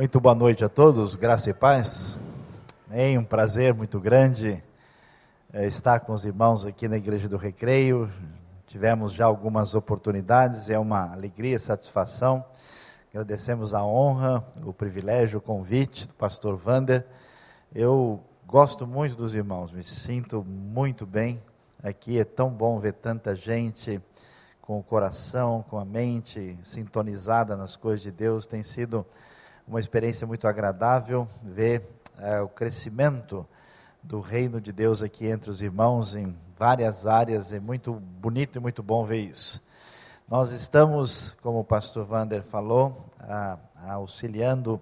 Muito boa noite a todos, graça e paz. É um prazer muito grande é, estar com os irmãos aqui na Igreja do Recreio. Tivemos já algumas oportunidades, é uma alegria, satisfação. Agradecemos a honra, o privilégio, o convite do pastor Vander. Eu gosto muito dos irmãos, me sinto muito bem aqui. É tão bom ver tanta gente com o coração, com a mente sintonizada nas coisas de Deus. Tem sido uma experiência muito agradável ver é, o crescimento do reino de Deus aqui entre os irmãos em várias áreas. É muito bonito e muito bom ver isso. Nós estamos, como o pastor Vander falou, a, a auxiliando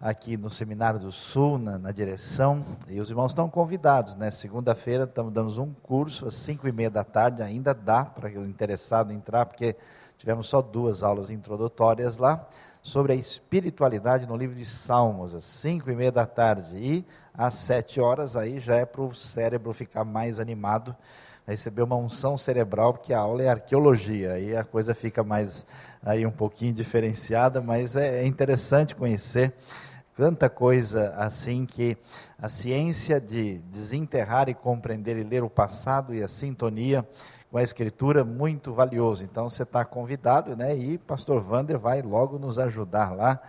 aqui no Seminário do Sul, na, na, direção, e os irmãos estão convidados, né? Segunda-feira estamos dando um curso às cinco e meia da tarde, ainda dá para o interessado entrar, porque tivemos só duas aulas introdutórias lá, sobre a espiritualidade no livro de Salmos, às cinco e meia da tarde. E às sete horas aí já é para o cérebro ficar mais animado, receber uma unção cerebral, porque a aula é arqueologia, aí a coisa fica mais aí um pouquinho diferenciada, mas é, é interessante conhecer tanta coisa assim que a ciência de desenterrar e compreender e ler o passado e a sintonia com a escritura muito valioso. Então você está convidado, né? E pastor Vander vai logo nos ajudar lá,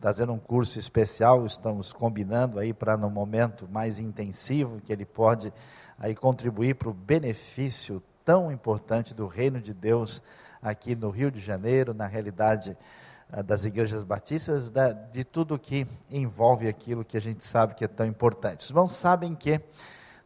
fazendo um curso especial. Estamos combinando aí para no momento mais intensivo que ele pode aí contribuir para o benefício tão importante do reino de Deus aqui no Rio de Janeiro, na realidade ah, das igrejas batistas, de tudo que envolve aquilo que a gente sabe que é tão importante. Os irmãos sabem que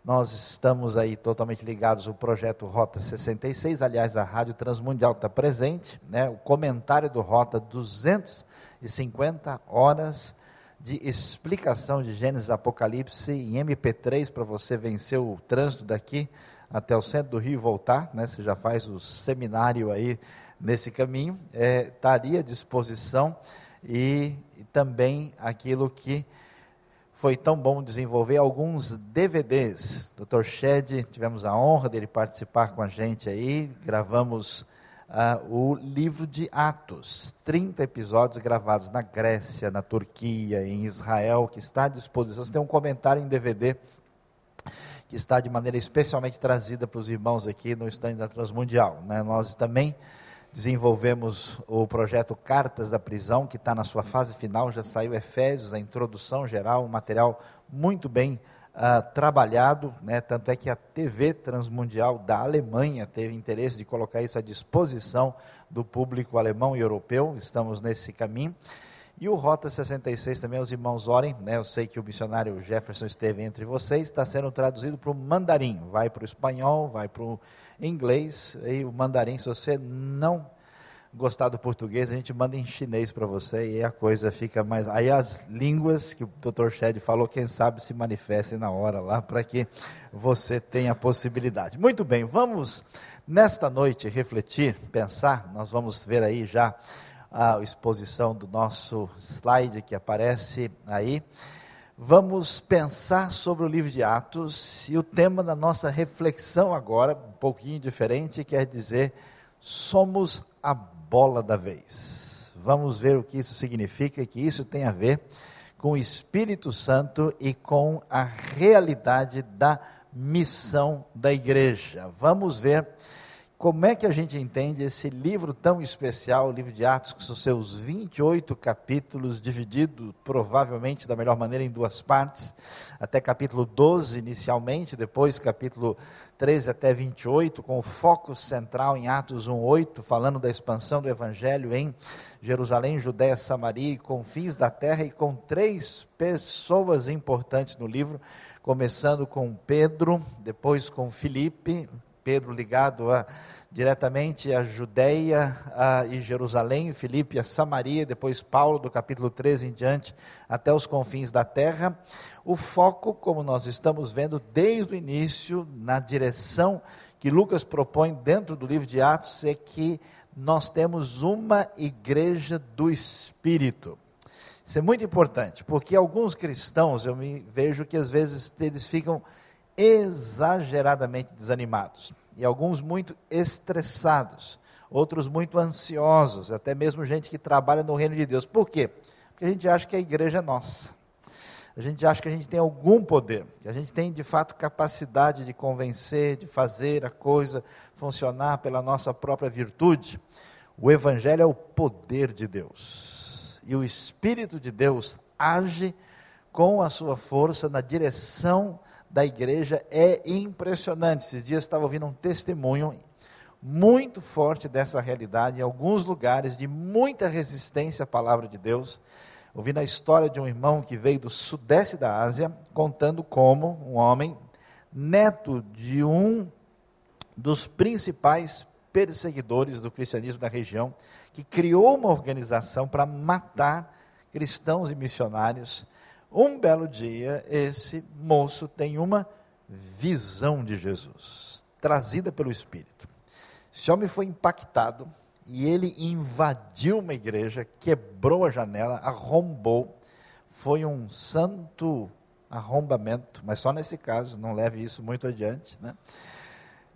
nós estamos aí totalmente ligados ao projeto Rota 66, aliás, a Rádio Transmundial está presente, né? o comentário do Rota 250 horas de explicação de Gênesis Apocalipse em MP3 para você vencer o trânsito daqui até o centro do Rio e voltar, né? você já faz o seminário aí nesse caminho, é, estaria à disposição e, e também aquilo que foi tão bom desenvolver alguns DVDs. Dr. Shed, tivemos a honra dele participar com a gente aí, gravamos uh, o livro de Atos, 30 episódios gravados na Grécia, na Turquia, em Israel, que está à disposição. Você tem um comentário em DVD que está de maneira especialmente trazida para os irmãos aqui no stand da Transmundial. Né? Nós também desenvolvemos o projeto Cartas da Prisão, que está na sua fase final, já saiu Efésios, a introdução geral, um material muito bem uh, trabalhado, né? tanto é que a TV Transmundial da Alemanha teve interesse de colocar isso à disposição do público alemão e europeu, estamos nesse caminho. E o Rota 66 também, os irmãos orem, né? eu sei que o missionário Jefferson esteve entre vocês, está sendo traduzido para o mandarim, vai para o espanhol, vai para o inglês, e o mandarim, se você não gostar do português, a gente manda em chinês para você e a coisa fica mais. Aí as línguas que o Dr. Shed falou, quem sabe se manifestem na hora lá para que você tenha a possibilidade. Muito bem, vamos nesta noite refletir, pensar, nós vamos ver aí já a exposição do nosso slide que aparece aí. Vamos pensar sobre o livro de Atos e o tema da nossa reflexão agora, um pouquinho diferente, quer dizer, somos a bola da vez. Vamos ver o que isso significa, que isso tem a ver com o Espírito Santo e com a realidade da missão da igreja. Vamos ver como é que a gente entende esse livro tão especial, o livro de Atos, com seus 28 capítulos, dividido provavelmente da melhor maneira em duas partes, até capítulo 12 inicialmente, depois capítulo 13 até 28, com o foco central em Atos 1:8, falando da expansão do evangelho em Jerusalém, Judéia, Samaria e confins da terra e com três pessoas importantes no livro, começando com Pedro, depois com Filipe, Pedro ligado a, diretamente a Judéia a, e Jerusalém, Filipe a Samaria, depois Paulo do capítulo 13 em diante até os confins da terra. O foco, como nós estamos vendo desde o início, na direção que Lucas propõe dentro do livro de Atos, é que nós temos uma igreja do Espírito. Isso é muito importante, porque alguns cristãos, eu me vejo que às vezes eles ficam exageradamente desanimados, e alguns muito estressados, outros muito ansiosos, até mesmo gente que trabalha no reino de Deus. Por quê? Porque a gente acha que a igreja é nossa. A gente acha que a gente tem algum poder, que a gente tem de fato capacidade de convencer, de fazer a coisa funcionar pela nossa própria virtude. O Evangelho é o poder de Deus. E o Espírito de Deus age com a sua força na direção da igreja. É impressionante. Esses dias estava ouvindo um testemunho muito forte dessa realidade, em alguns lugares de muita resistência à palavra de Deus. Ouvindo a história de um irmão que veio do sudeste da Ásia, contando como um homem, neto de um dos principais perseguidores do cristianismo da região, que criou uma organização para matar cristãos e missionários. Um belo dia, esse moço tem uma visão de Jesus, trazida pelo Espírito. Esse homem foi impactado e ele invadiu uma igreja, quebrou a janela, arrombou. Foi um santo arrombamento, mas só nesse caso, não leve isso muito adiante. Né?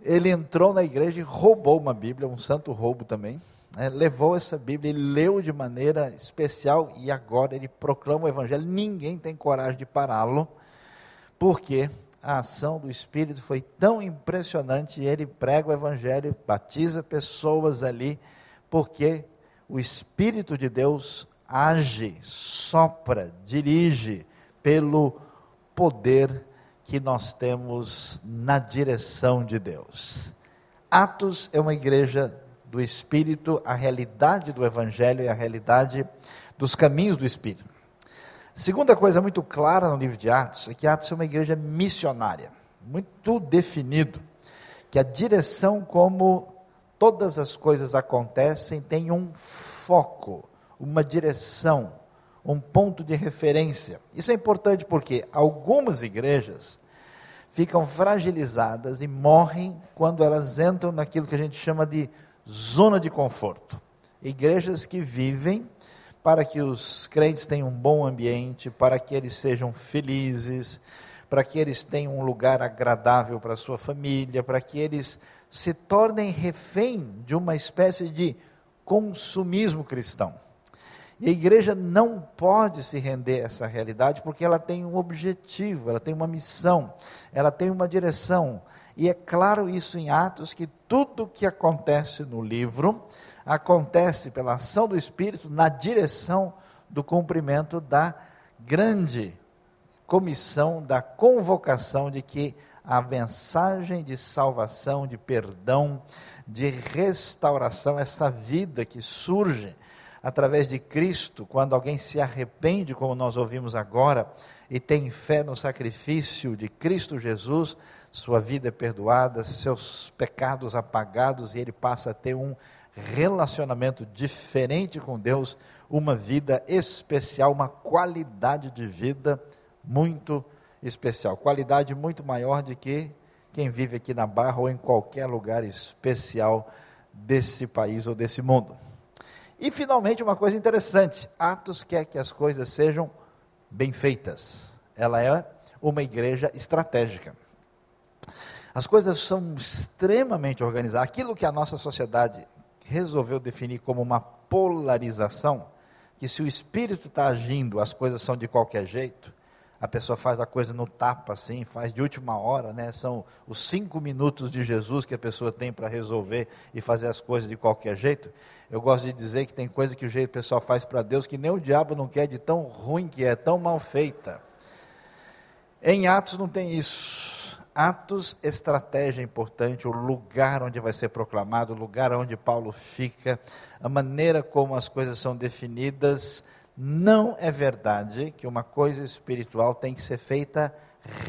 ele entrou na igreja e roubou uma Bíblia, um santo roubo também. Né? levou essa Bíblia e leu de maneira especial e agora ele proclama o Evangelho. Ninguém tem coragem de pará-lo, porque a ação do Espírito foi tão impressionante. E ele prega o Evangelho, batiza pessoas ali, porque o Espírito de Deus age, sopra, dirige pelo poder que nós temos na direção de Deus. Atos é uma igreja do Espírito, a realidade do Evangelho e a realidade dos caminhos do Espírito. Segunda coisa muito clara no livro de Atos é que Atos é uma igreja missionária, muito definido, que a direção como todas as coisas acontecem tem um foco, uma direção, um ponto de referência. Isso é importante porque algumas igrejas ficam fragilizadas e morrem quando elas entram naquilo que a gente chama de zona de conforto. Igrejas que vivem para que os crentes tenham um bom ambiente, para que eles sejam felizes, para que eles tenham um lugar agradável para a sua família, para que eles se tornem refém de uma espécie de consumismo cristão. E a igreja não pode se render a essa realidade porque ela tem um objetivo, ela tem uma missão, ela tem uma direção. E é claro isso em Atos que tudo que acontece no livro acontece pela ação do Espírito na direção do cumprimento da grande comissão, da convocação de que a mensagem de salvação, de perdão, de restauração, essa vida que surge através de Cristo, quando alguém se arrepende, como nós ouvimos agora, e tem fé no sacrifício de Cristo Jesus, sua vida é perdoada, seus pecados apagados e ele passa a ter um relacionamento diferente com Deus, uma vida especial, uma qualidade de vida muito especial, qualidade muito maior de que quem vive aqui na Barra ou em qualquer lugar especial desse país ou desse mundo. E finalmente, uma coisa interessante: Atos quer que as coisas sejam bem feitas. Ela é uma igreja estratégica. As coisas são extremamente organizadas. Aquilo que a nossa sociedade resolveu definir como uma polarização, que se o espírito está agindo, as coisas são de qualquer jeito, a pessoa faz a coisa no tapa assim, faz de última hora, né? São os cinco minutos de Jesus que a pessoa tem para resolver e fazer as coisas de qualquer jeito. Eu gosto de dizer que tem coisa que o jeito pessoal faz para Deus que nem o diabo não quer de tão ruim que é, tão mal feita. Em Atos não tem isso. Atos, estratégia importante, o lugar onde vai ser proclamado, o lugar onde Paulo fica, a maneira como as coisas são definidas não é verdade que uma coisa espiritual tem que ser feita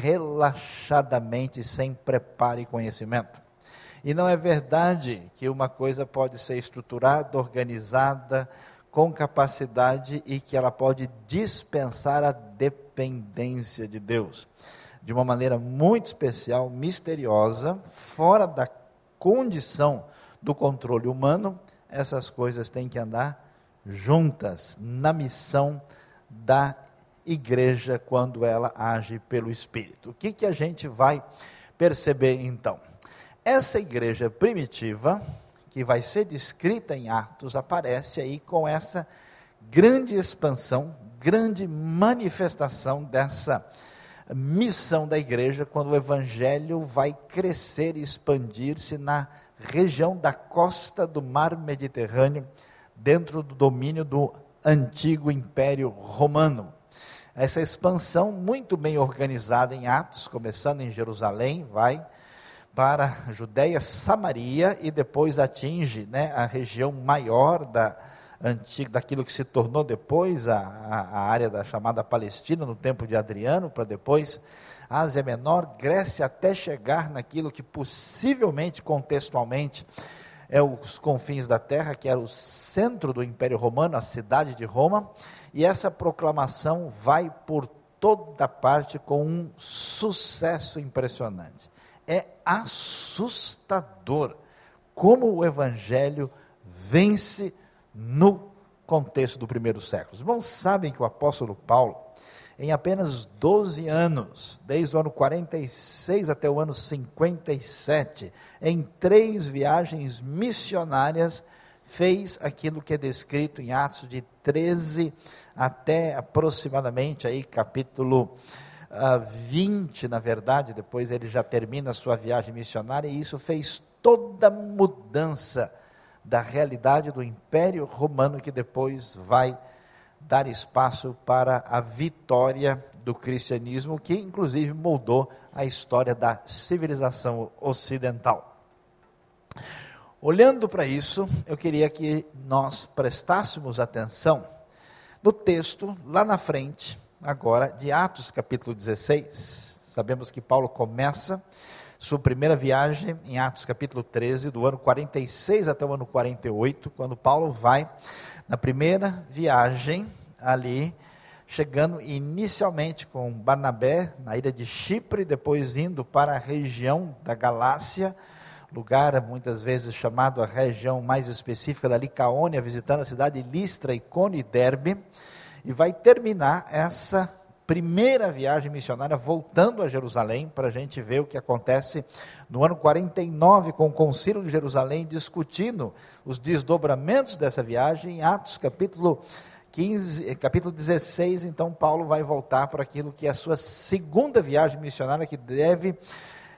relaxadamente, sem preparo e conhecimento. E não é verdade que uma coisa pode ser estruturada, organizada, com capacidade e que ela pode dispensar a dependência de Deus. De uma maneira muito especial, misteriosa, fora da condição do controle humano, essas coisas têm que andar juntas na missão da igreja quando ela age pelo Espírito. O que, que a gente vai perceber então? Essa igreja primitiva, que vai ser descrita em Atos, aparece aí com essa grande expansão grande manifestação dessa missão da igreja quando o evangelho vai crescer e expandir-se na região da costa do mar Mediterrâneo, dentro do domínio do antigo Império Romano. Essa expansão, muito bem organizada em Atos, começando em Jerusalém, vai para Judéia, Samaria e depois atinge né, a região maior da antiga, daquilo que se tornou depois a, a área da chamada Palestina no tempo de Adriano, para depois Ásia Menor, Grécia, até chegar naquilo que possivelmente, contextualmente, é os confins da terra, que era o centro do Império Romano, a cidade de Roma, e essa proclamação vai por toda parte com um sucesso impressionante. É assustador como o evangelho vence no contexto do primeiro século. Os irmãos sabem que o apóstolo Paulo, em apenas 12 anos, desde o ano 46 até o ano 57, em três viagens missionárias, fez aquilo que é descrito em Atos de 13 até aproximadamente aí capítulo uh, ah, 20, na verdade, depois ele já termina a sua viagem missionária, e isso fez toda a mudança da realidade do Império Romano que depois vai dar espaço para a vitória do cristianismo, que inclusive moldou a história da civilização ocidental. Olhando para isso, eu queria que nós prestássemos atenção no texto lá na frente, agora de Atos capítulo 16. Sabemos que Paulo começa sua primeira viagem em Atos capítulo 13, do ano 46 até o ano 48, quando Paulo vai na primeira viagem ali, chegando inicialmente com Barnabé na ilha de Chipre, depois indo para a região da Galácia, lugar muitas vezes chamado a região mais específica da Licaônia, visitando a cidade de Listra, Icone e Derbe, e vai terminar essa primeira viagem missionária voltando a Jerusalém, para a gente ver o que acontece no ano 49 com o Concílio de Jerusalém, discutindo os desdobramentos dessa viagem, em Atos capítulo 15, capítulo 16, então Paulo vai voltar para aquilo que é a sua segunda viagem missionária, que deve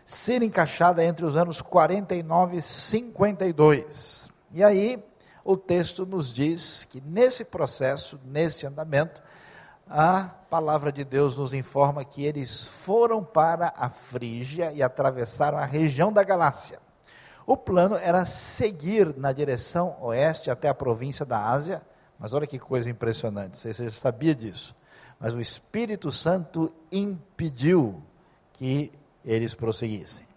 ser encaixada entre os anos 49 e 52. E aí, o texto nos diz que nesse processo, nesse andamento, a palavra de Deus nos informa que eles foram para a Frígia e atravessaram a região da Galácia. O plano era seguir na direção oeste até a província da Ásia, mas olha que coisa impressionante, você já sabia disso, mas o Espírito Santo impediu que eles prosseguissem.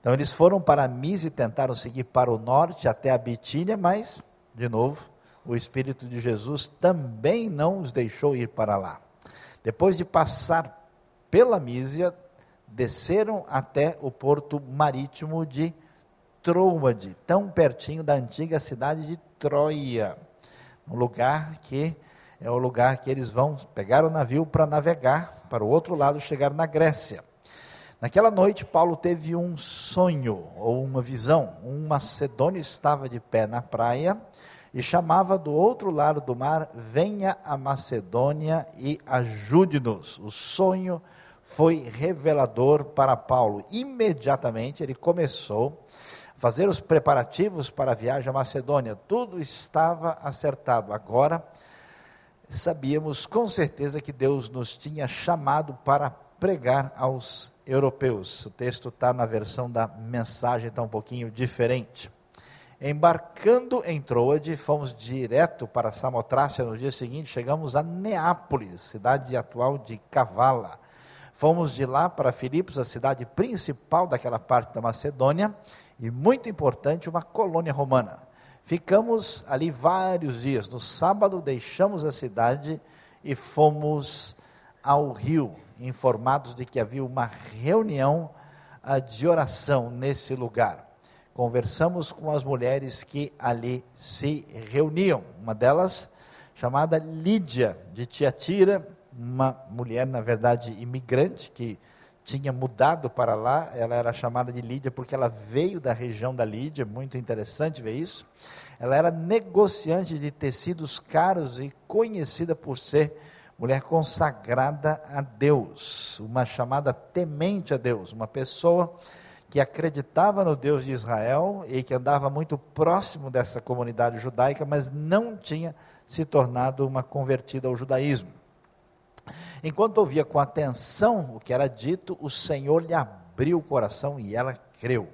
Então eles foram para Mise e tentaram seguir para o norte até a Bitínia, mas, de novo, o Espírito de Jesus também não os deixou ir para lá. Depois de passar pela Mísia, desceram até o porto marítimo de Troade, tão pertinho da antiga cidade de Troia, um lugar que é o lugar que eles vão pegar o navio para navegar para o outro lado, chegar na Grécia. Naquela noite, Paulo teve um sonho ou uma visão. Um macedônio estava de pé na praia e chamava do outro lado do mar: Venha a Macedônia e ajude-nos. O sonho foi revelador para Paulo. Imediatamente ele começou a fazer os preparativos para a viagem à Macedônia. Tudo estava acertado. Agora sabíamos com certeza que Deus nos tinha chamado para pregar aos europeus. O texto está na versão da mensagem, está um pouquinho diferente. Embarcando em Troade, fomos direto para Samotrácia no dia seguinte, chegamos a Neápolis, cidade atual de Cavala. Fomos de lá para Filipos, a cidade principal daquela parte da Macedônia, e muito importante, uma colônia romana. Ficamos ali vários dias. No sábado deixamos a cidade e fomos ao rio, informados de que havia uma reunião ah, de oração nesse lugar conversamos com as mulheres que ali se reuniam. Uma delas, chamada Lídia, de Tiatira, uma mulher, na verdade, imigrante, que tinha mudado para lá, ela era chamada de Lídia porque ela veio da região da Lídia, muito interessante ver isso. Ela era negociante de tecidos caros e conhecida por ser mulher consagrada a Deus, uma chamada temente a Deus, uma pessoa que acreditava no Deus de Israel e que andava muito próximo dessa comunidade judaica, mas não tinha se tornado uma convertida ao judaísmo. Enquanto ouvia com atenção o que era dito, o Senhor lhe abriu o coração e ela creu.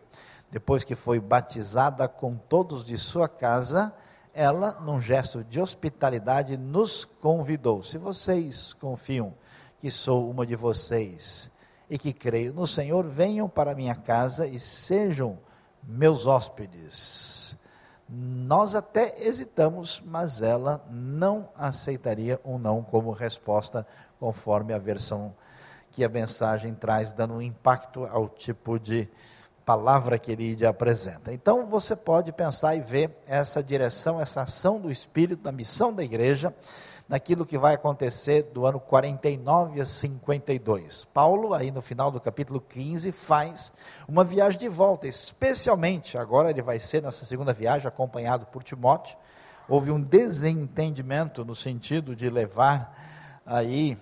Depois que foi batizada com todos de sua casa, ela, num gesto de hospitalidade, nos convidou. Se vocês confiam que sou uma de vocês e que creio no Senhor, venham para minha casa e sejam meus hóspedes. Nós até hesitamos, mas ela não aceitaria um não como resposta conforme a versão que a mensagem traz, dando um impacto ao tipo de palavra que ele apresenta. Então você pode pensar e ver essa direção, essa ação do Espírito na missão da igreja, naquilo que vai acontecer do ano 49 a 52. Paulo, aí no final do capítulo 15, faz uma viagem de volta, especialmente, agora ele vai ser nessa segunda viagem, acompanhado por Timóteo. Houve um desentendimento no sentido de levar aí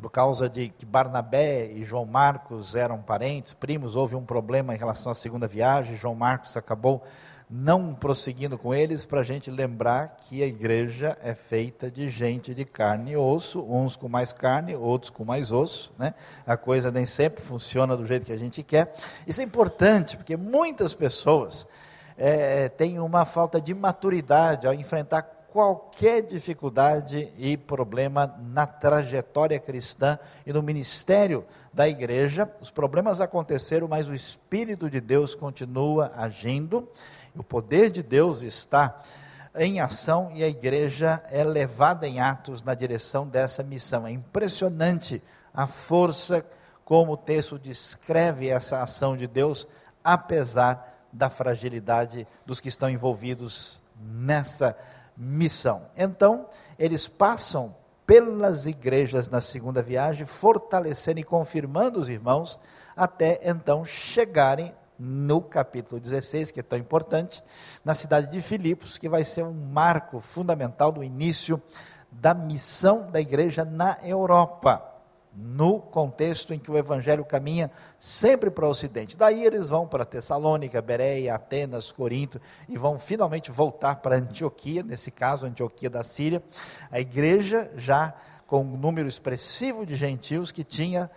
por causa de que Barnabé e João Marcos eram parentes, primos, houve um problema em relação à segunda viagem, João Marcos acabou não prosseguindo com eles, para a gente lembrar que a igreja é feita de gente de carne e osso, uns com mais carne, outros com mais osso, né? a coisa nem sempre funciona do jeito que a gente quer. Isso é importante, porque muitas pessoas é, têm uma falta de maturidade ao enfrentar qualquer dificuldade e problema na trajetória cristã e no ministério da igreja. Os problemas aconteceram, mas o Espírito de Deus continua agindo, o poder de Deus está em ação e a igreja é levada em atos na direção dessa missão. É impressionante a força como o texto descreve essa ação de Deus, apesar da fragilidade dos que estão envolvidos nessa missão. Então, eles passam pelas igrejas na segunda viagem, fortalecendo e confirmando os irmãos, até então chegarem no capítulo 16, que é tão importante, na cidade de Filipos, que vai ser um marco fundamental do início da missão da igreja na Europa no contexto em que o evangelho caminha sempre para o ocidente. Daí eles vão para Tessalônica, Bereia, Atenas, Corinto e vão finalmente voltar para Antioquia, nesse caso, Antioquia da Síria. A igreja já com um número expressivo de gentios que tinha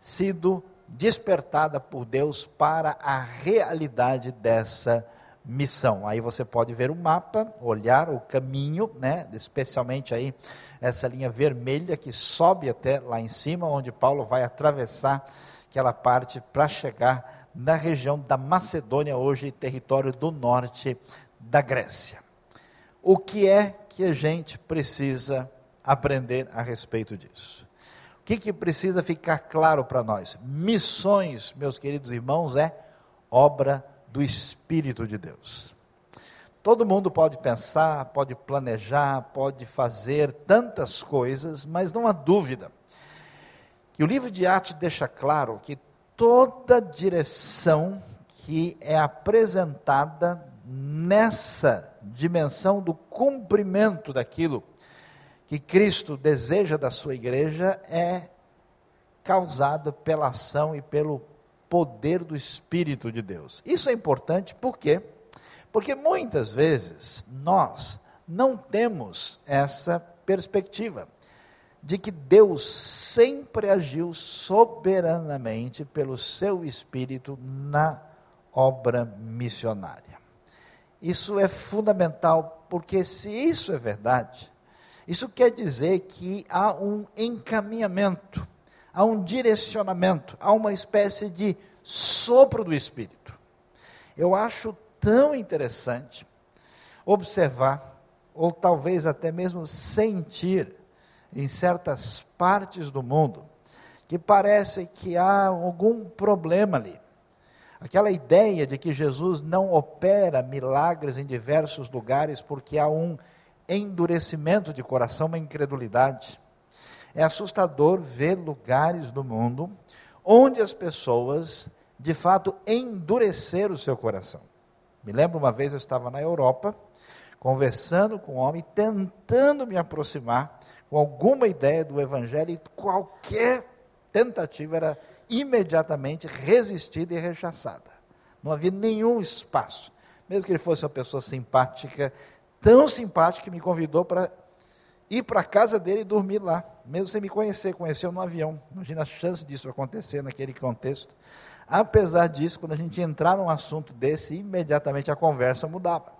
sido despertada por Deus para a realidade dessa missão. Aí você pode ver o mapa, olhar o caminho, né, especialmente aí essa linha vermelha que sobe até lá em cima, onde Paulo vai atravessar aquela parte para chegar na região da Macedônia, hoje território do norte da Grécia. O que é que a gente precisa aprender a respeito disso? Que, que precisa ficar claro para nós? Missões, meus queridos irmãos, é obra do Espírito de Deus. Todo mundo pode pensar, pode planejar, pode fazer tantas coisas, mas não há dúvida que o livro de Atos deixa claro que toda direção que é apresentada nessa dimensão do cumprimento daquilo que Cristo deseja da sua igreja é causada pela ação e pelo poder do Espírito de Deus. Isso é importante por quê? Porque muitas vezes nós não temos essa perspectiva de que Deus sempre agiu soberanamente pelo seu Espírito na obra missionária. Isso é fundamental, porque se isso é verdade, isso quer dizer que há um encaminhamento há um direcionamento, há uma espécie de sopro do Espírito. Eu acho tão interessante observar, ou talvez até mesmo sentir, em certas partes do mundo, que parece que há algum problema ali. Aquela ideia de que Jesus não opera milagres em diversos lugares porque há um endurecimento de coração, uma incredulidade. É assustador ver lugares do mundo onde as pessoas, de fato, endureceram o seu coração. Me lembro uma vez eu estava na Europa, conversando com um homem, tentando me aproximar com alguma ideia do Evangelho, e qualquer tentativa era imediatamente resistida e rechaçada. Não havia nenhum espaço. Mesmo que ele fosse uma pessoa simpática, tão simpática que me convidou para ir para a casa dele e dormir lá, mesmo sem me conhecer, conheceu no avião. Imagina a chance disso acontecer naquele contexto. Apesar disso, quando a gente entrar num assunto desse, imediatamente a conversa mudava.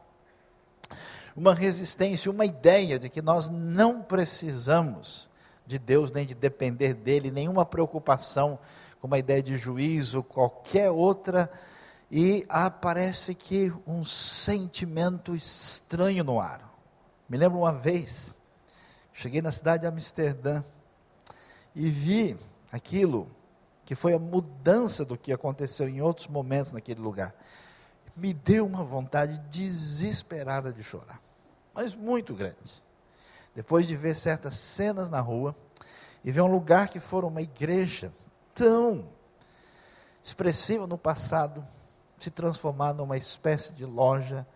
Uma resistência, uma ideia de que nós não precisamos de Deus nem de depender dele, nenhuma preocupação com uma ideia de juízo, qualquer outra, e aparece que um sentimento estranho no ar. Me lembro uma vez, cheguei na cidade de Amsterdã e vi aquilo que foi a mudança do que aconteceu em outros momentos naquele lugar. Me deu uma vontade desesperada de chorar, mas muito grande. Depois de ver certas cenas na rua e ver um lugar que foi uma igreja tão expressiva no passado, se transformar numa espécie de loja.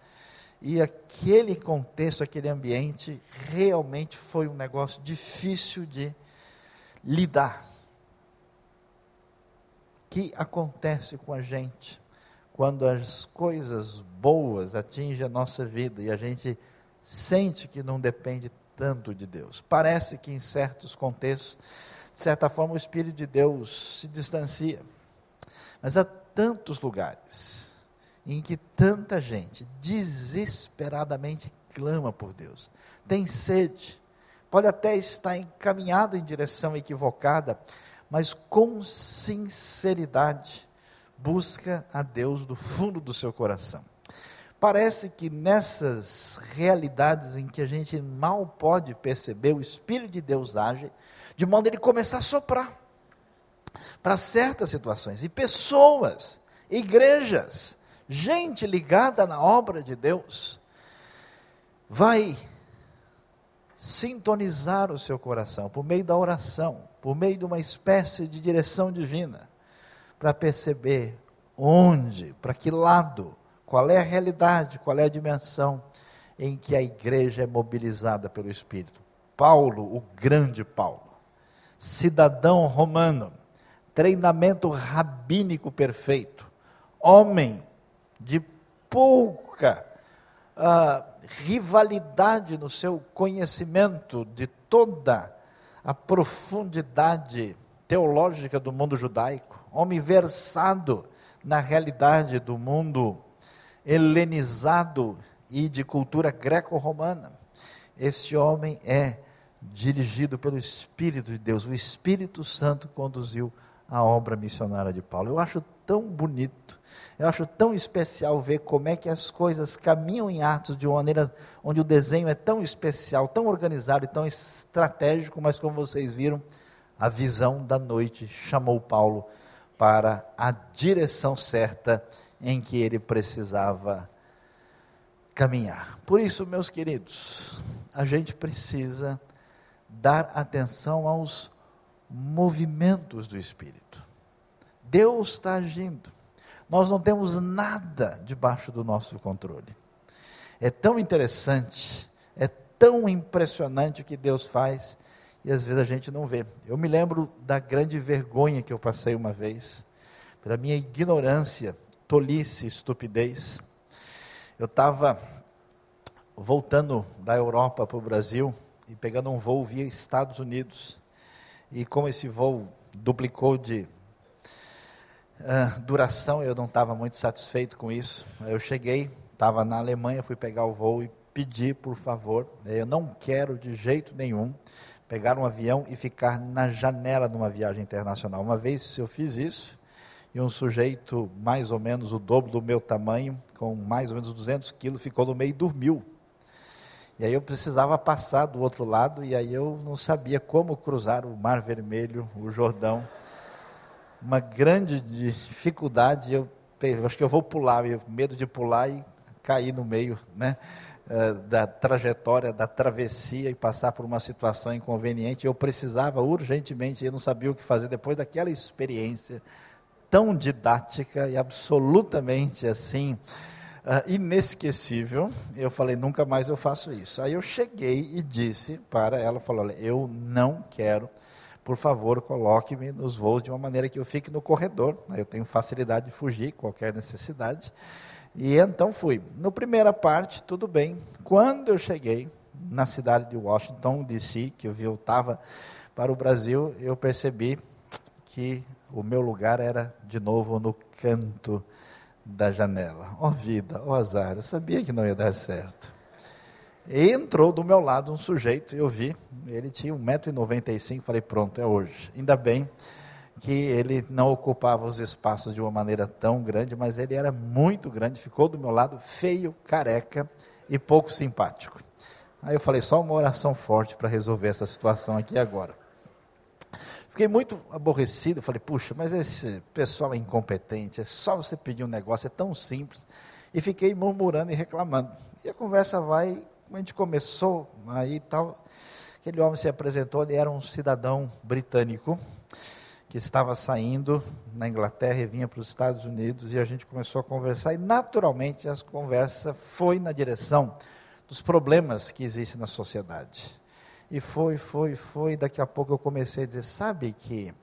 E aquele contexto, aquele ambiente, realmente foi um negócio difícil de lidar. O que acontece com a gente quando as coisas boas atingem a nossa vida e a gente sente que não depende tanto de Deus? Parece que em certos contextos, de certa forma, o Espírito de Deus se distancia. Mas há tantos lugares em que tanta gente desesperadamente clama por Deus, tem sede, pode até estar encaminhado em direção equivocada, mas com sinceridade busca a Deus do fundo do seu coração. Parece que nessas realidades em que a gente mal pode perceber, o Espírito de Deus age, de modo a ele começar a soprar para certas situações. E pessoas, igrejas, gente ligada na obra de Deus, vai sintonizar o seu coração por meio da oração, por meio de uma espécie de direção divina, para perceber onde, para que lado, qual é a realidade, qual é a dimensão em que a igreja é mobilizada pelo Espírito. Paulo, o grande Paulo, cidadão romano, treinamento rabínico perfeito, homem de pouca uh, rivalidade no seu conhecimento de toda a profundidade teológica do mundo judaico, homem versado na realidade do mundo helenizado e de cultura greco-romana. Este homem é dirigido pelo Espírito de Deus, o Espírito Santo conduziu a obra missionária de Paulo. Eu acho tão bonito, eu acho tão especial ver como é que as coisas caminham em Atos de uma maneira onde o desenho é tão especial, tão organizado e tão estratégico, mas como vocês viram, a visão da noite chamou Paulo para a direção certa em que ele precisava caminhar. Por isso, meus queridos, a gente precisa dar atenção aos movimentos do Espírito. Deus está agindo. Nós não temos nada debaixo do nosso controle. É tão interessante, é tão impressionante o que Deus faz e às vezes a gente não vê. Eu me lembro da grande vergonha que eu passei uma vez, pela minha ignorância, tolice, estupidez. Eu estava voltando da Europa para o Brasil e pegando um voo via Estados Unidos. E como esse voo duplicou de uh, duração, eu não estava muito satisfeito com isso. Eu cheguei, estava na Alemanha, fui pegar o voo e pedi, por favor, eu não quero de jeito nenhum pegar um avião e ficar na janela de uma viagem internacional. Uma vez eu fiz isso, e um sujeito mais ou menos o dobro do meu tamanho, com mais ou menos 200 quilos, ficou no meio e dormiu. E aí eu precisava passar do outro lado, e aí eu não sabia como cruzar o Mar Vermelho, o Jordão. Uma grande dificuldade, eu, eu acho que eu vou pular, eu medo de pular e cair no meio, né? uh, da trajetória, da travessia e passar por uma situação inconveniente. Eu precisava urgentemente, eu não sabia o que fazer depois daquela experiência tão didática e absolutamente assim uh, inesquecível. Eu falei, nunca mais eu faço isso. Aí eu cheguei e disse para ela, falou, olha, eu não quero, por favor, coloque-me nos voos de uma maneira que eu fique no corredor. Eu tenho facilidade de fugir, qualquer necessidade. E então fui. No primeira parte, tudo bem. Quando eu cheguei na cidade de Washington, D.C., que eu voltava para o Brasil, eu percebi que o meu lugar era de novo no canto da janela. Ó oh, vida, ó oh, azar, eu sabia que não ia dar certo. E entrou do meu lado um sujeito, eu vi, ele tinha 1,95m, falei, pronto, é hoje. Ainda bem que ele não ocupava os espaços de uma maneira tão grande, mas ele era muito grande, ficou do meu lado feio, careca e pouco simpático. Aí eu falei, só uma oração forte para resolver essa situação aqui agora. Fiquei muito aborrecido, falei, puxa, mas esse pessoal é incompetente, é só você pedir um negócio, é tão simples. E fiquei murmurando e reclamando. E a conversa vai, a gente começou, aí tal, aquele homem se apresentou, ele era um cidadão britânico, que estava saindo na Inglaterra e vinha para os Estados Unidos, e a gente começou a conversar, e naturalmente a conversa foi na direção dos problemas que existem na sociedade. E foi, foi, foi. Daqui a pouco eu comecei a dizer: sabe que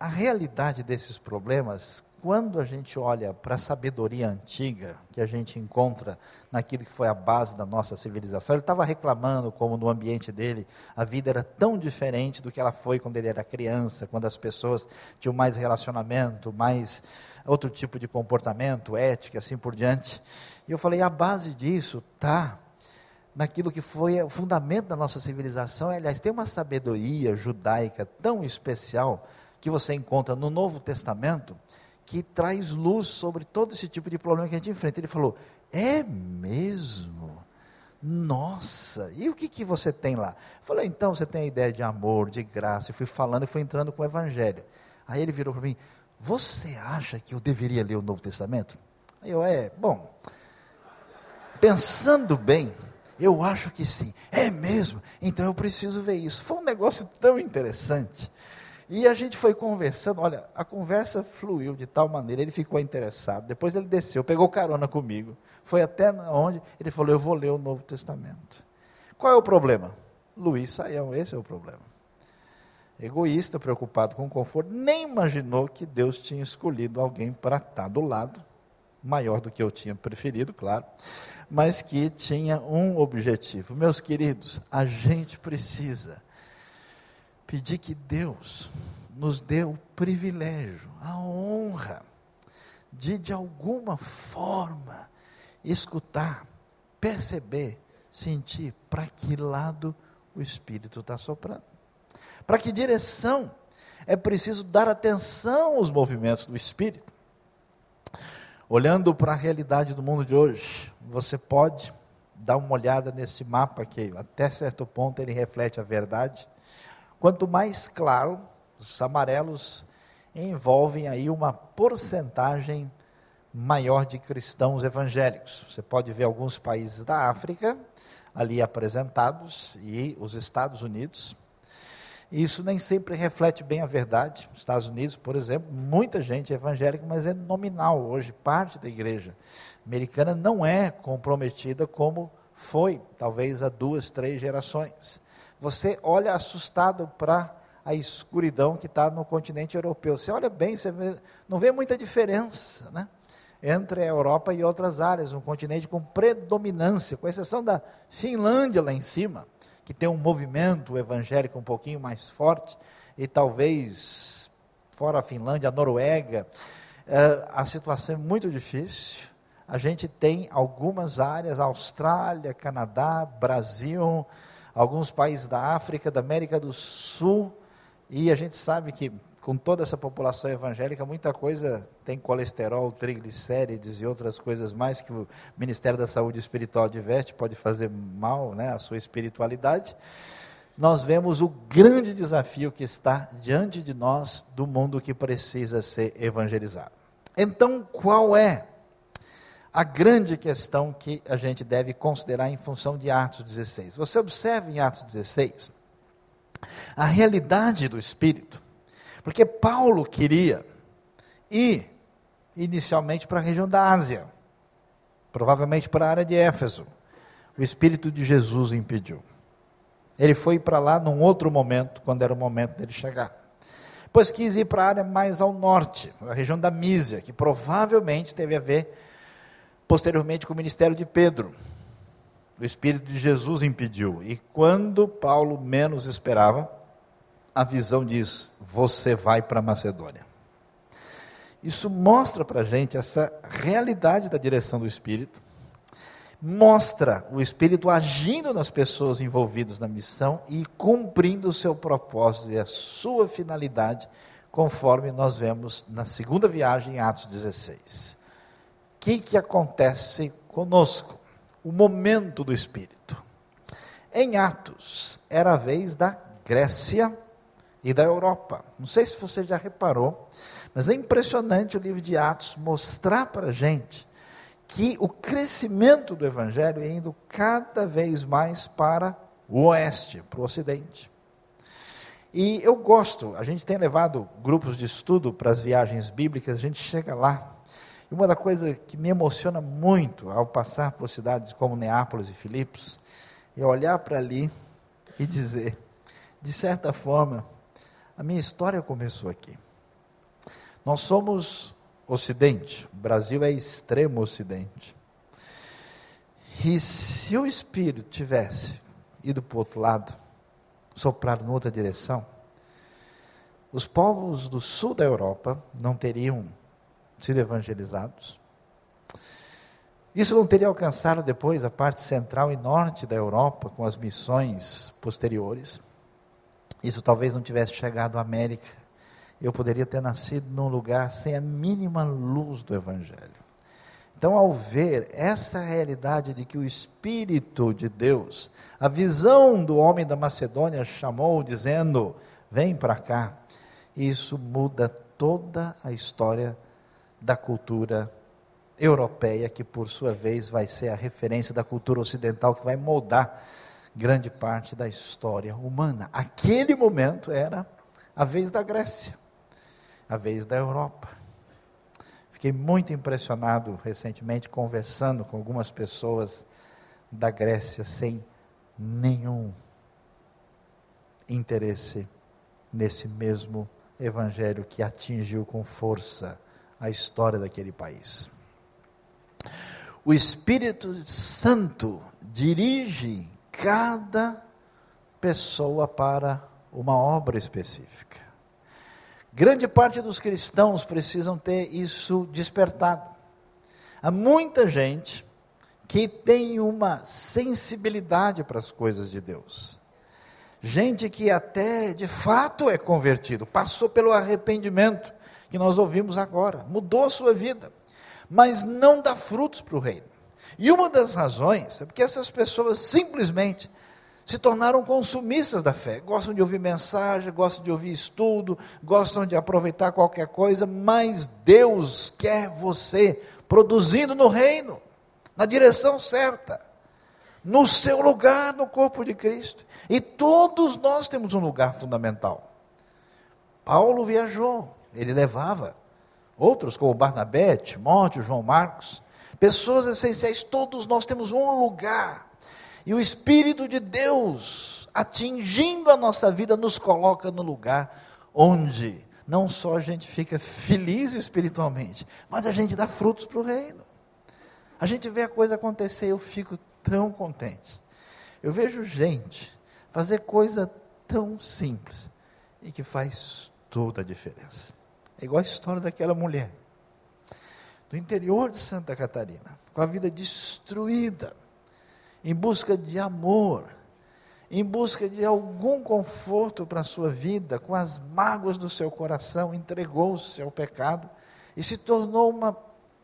a realidade desses problemas, quando a gente olha para a sabedoria antiga que a gente encontra naquilo que foi a base da nossa civilização, ele estava reclamando como no ambiente dele a vida era tão diferente do que ela foi quando ele era criança, quando as pessoas tinham mais relacionamento, mais outro tipo de comportamento, ética, assim por diante. E eu falei: a base disso está naquilo que foi o fundamento da nossa civilização. Aliás, tem uma sabedoria judaica tão especial que você encontra no Novo Testamento que traz luz sobre todo esse tipo de problema que a gente enfrenta. Ele falou: É mesmo? Nossa, e o que, que você tem lá? Eu falei, então você tem a ideia de amor, de graça. Eu fui falando e fui entrando com o Evangelho. Aí ele virou para mim: Você acha que eu deveria ler o Novo Testamento? Aí eu, é, bom, pensando bem, eu acho que sim. É mesmo? Então eu preciso ver isso. Foi um negócio tão interessante. E a gente foi conversando, olha, a conversa fluiu de tal maneira, ele ficou interessado. Depois ele desceu, pegou carona comigo. Foi até onde ele falou: Eu vou ler o Novo Testamento. Qual é o problema? Luiz Saião, esse é o problema. Egoísta, preocupado com o conforto, nem imaginou que Deus tinha escolhido alguém para estar do lado, maior do que eu tinha preferido, claro mas que tinha um objetivo. Meus queridos, a gente precisa pedir que Deus nos dê o privilégio, a honra de, de alguma forma, escutar, perceber, sentir para que lado o Espírito está soprando. Para que direção é preciso dar atenção aos movimentos do Espírito. Olhando para a realidade do mundo de hoje, você pode dar uma olhada nesse mapa que até certo ponto ele reflete a verdade. Quanto mais claro, os amarelos envolvem aí uma porcentagem maior de cristãos evangélicos. Você pode ver alguns países da África ali apresentados e os Estados Unidos. Isso nem sempre reflete bem a verdade. Nos Estados Unidos, por exemplo, muita gente é evangélica, mas é nominal. Hoje, parte da igreja americana não é comprometida como foi, talvez há duas, três gerações. Você olha assustado para a escuridão que está no continente europeu. Você olha bem, você vê, não vê muita diferença né, entre a Europa e outras áreas, um continente com predominância, com exceção da Finlândia lá em cima que tem um movimento evangélico um pouquinho mais forte, e talvez fora a Finlândia, a Noruega, uh, a situação é muito difícil. A gente tem algumas áreas, Austrália, Canadá, Brasil, alguns países da África, da América do Sul, e a gente sabe que com toda essa população evangélica, muita coisa tem colesterol, triglicérides e outras coisas mais que o Ministério da Saúde Espiritual adverte, pode fazer mal né, à sua espiritualidade. Nós vemos o grande desafio que está diante de nós do mundo que precisa ser evangelizado. Então, qual é a grande questão que a gente deve considerar em função de Atos 16. Você observa em Atos 16 a realidade do Espírito, porque Paulo queria ir inicialmente para a região da Ásia, provavelmente para a área de Éfeso. O Espírito de Jesus impediu. Ele foi para lá num outro momento, quando era o momento dele chegar. Depois quis ir para a área mais ao norte, a região da Mísia, que provavelmente teve a ver posteriormente com o ministério de Pedro. O Espírito de Jesus impediu. E quando Paulo menos esperava, a visão diz: Você vai para Macedônia. Isso mostra para a gente essa realidade da direção do Espírito, mostra o Espírito agindo nas pessoas envolvidas na missão e cumprindo o seu propósito e a sua finalidade, conforme nós vemos na segunda viagem em Atos 16. O que, que acontece conosco? O momento do Espírito. Em Atos, era a vez da Grécia e da Europa. Não sei se você já reparou, mas é impressionante o livro de Atos mostrar para a gente que o crescimento do Evangelho é indo cada vez mais para o oeste, para o ocidente. E eu gosto, a gente tem levado grupos de estudo para as viagens bíblicas, a gente chega lá. E uma das coisas que me emociona muito ao passar por cidades como Neápolis e Filipos, é olhar para ali e dizer, de certa forma, a minha história começou aqui. Nós somos Ocidente, o Brasil é extremo Ocidente. E se o Espírito tivesse ido para o outro lado, soprado em outra direção, os povos do sul da Europa não teriam sido evangelizados. Isso não teria alcançado depois a parte central e norte da Europa com as missões posteriores. Isso talvez não tivesse chegado à América eu poderia ter nascido num lugar sem a mínima luz do Evangelho. Então, ao ver essa realidade de que o Espírito de Deus, a visão do homem da Macedônia chamou, dizendo: vem para cá, isso muda toda a história da cultura europeia, que por sua vez vai ser a referência da cultura ocidental, que vai moldar grande parte da história humana. Aquele momento era a vez da Grécia a vez da Europa. Fiquei muito impressionado recentemente conversando com algumas pessoas da Grécia sem nenhum interesse nesse mesmo evangelho que atingiu com força a história daquele país. O Espírito Santo dirige cada pessoa para uma obra específica. Grande parte dos cristãos precisam ter isso despertado. Há muita gente que tem uma sensibilidade para as coisas de Deus. Gente que até de fato é convertido, passou pelo arrependimento que nós ouvimos agora, mudou sua vida, mas não dá frutos para o reino. E uma das razões é porque essas pessoas simplesmente se tornaram consumistas da fé. Gostam de ouvir mensagem, gostam de ouvir estudo, gostam de aproveitar qualquer coisa, mas Deus quer você produzindo no reino, na direção certa, no seu lugar no corpo de Cristo. E todos nós temos um lugar fundamental. Paulo viajou, ele levava outros como Barnabé, Timóteo, João Marcos, pessoas essenciais, todos nós temos um lugar e o Espírito de Deus, atingindo a nossa vida, nos coloca no lugar onde não só a gente fica feliz espiritualmente, mas a gente dá frutos para o reino. A gente vê a coisa acontecer, eu fico tão contente. Eu vejo gente fazer coisa tão simples e que faz toda a diferença. É igual a história daquela mulher do interior de Santa Catarina, com a vida destruída, em busca de amor, em busca de algum conforto para a sua vida, com as mágoas do seu coração, entregou-se ao pecado e se tornou uma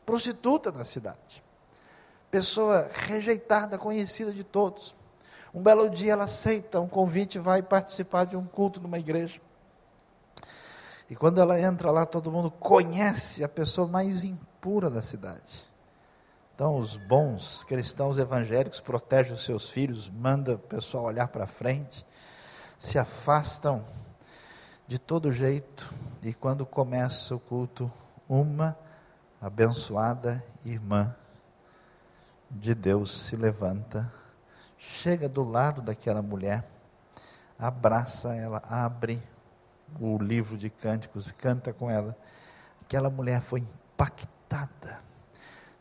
prostituta da cidade. Pessoa rejeitada, conhecida de todos. Um belo dia ela aceita um convite e vai participar de um culto numa igreja. E quando ela entra lá, todo mundo conhece a pessoa mais impura da cidade Então, os bons cristãos evangélicos protegem os seus filhos, manda o pessoal olhar para frente, se afastam de todo jeito, e quando começa o culto, uma abençoada irmã de Deus se levanta, chega do lado daquela mulher, abraça ela, abre o livro de cânticos e canta com ela. Aquela mulher foi impactada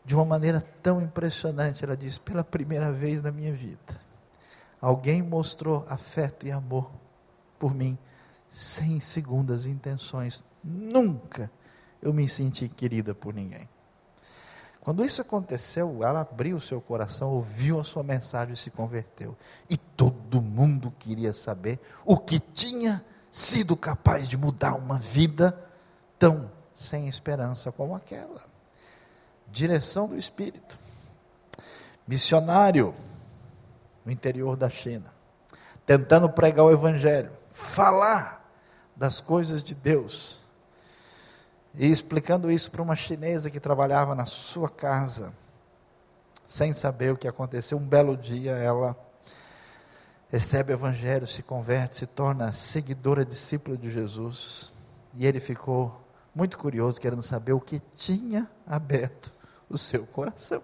de uma maneira tão impressionante. Ela diz: pela primeira vez na minha vida, alguém mostrou afeto e amor por mim, sem segundas intenções. Nunca eu me senti querida por ninguém. Quando isso aconteceu, ela abriu seu coração, ouviu a sua mensagem e se converteu. E todo mundo queria saber o que tinha sido capaz de mudar uma vida tão sem esperança como aquela. Direção do Espírito. Missionário no interior da China, tentando pregar o Evangelho, falar das coisas de Deus e explicando isso para uma chinesa que trabalhava na sua casa, sem saber o que aconteceu. Um belo dia ela recebe o evangelho, se converte, se torna seguidora, discípula de Jesus. E ele ficou muito curioso, querendo saber o que tinha aberto o seu coração.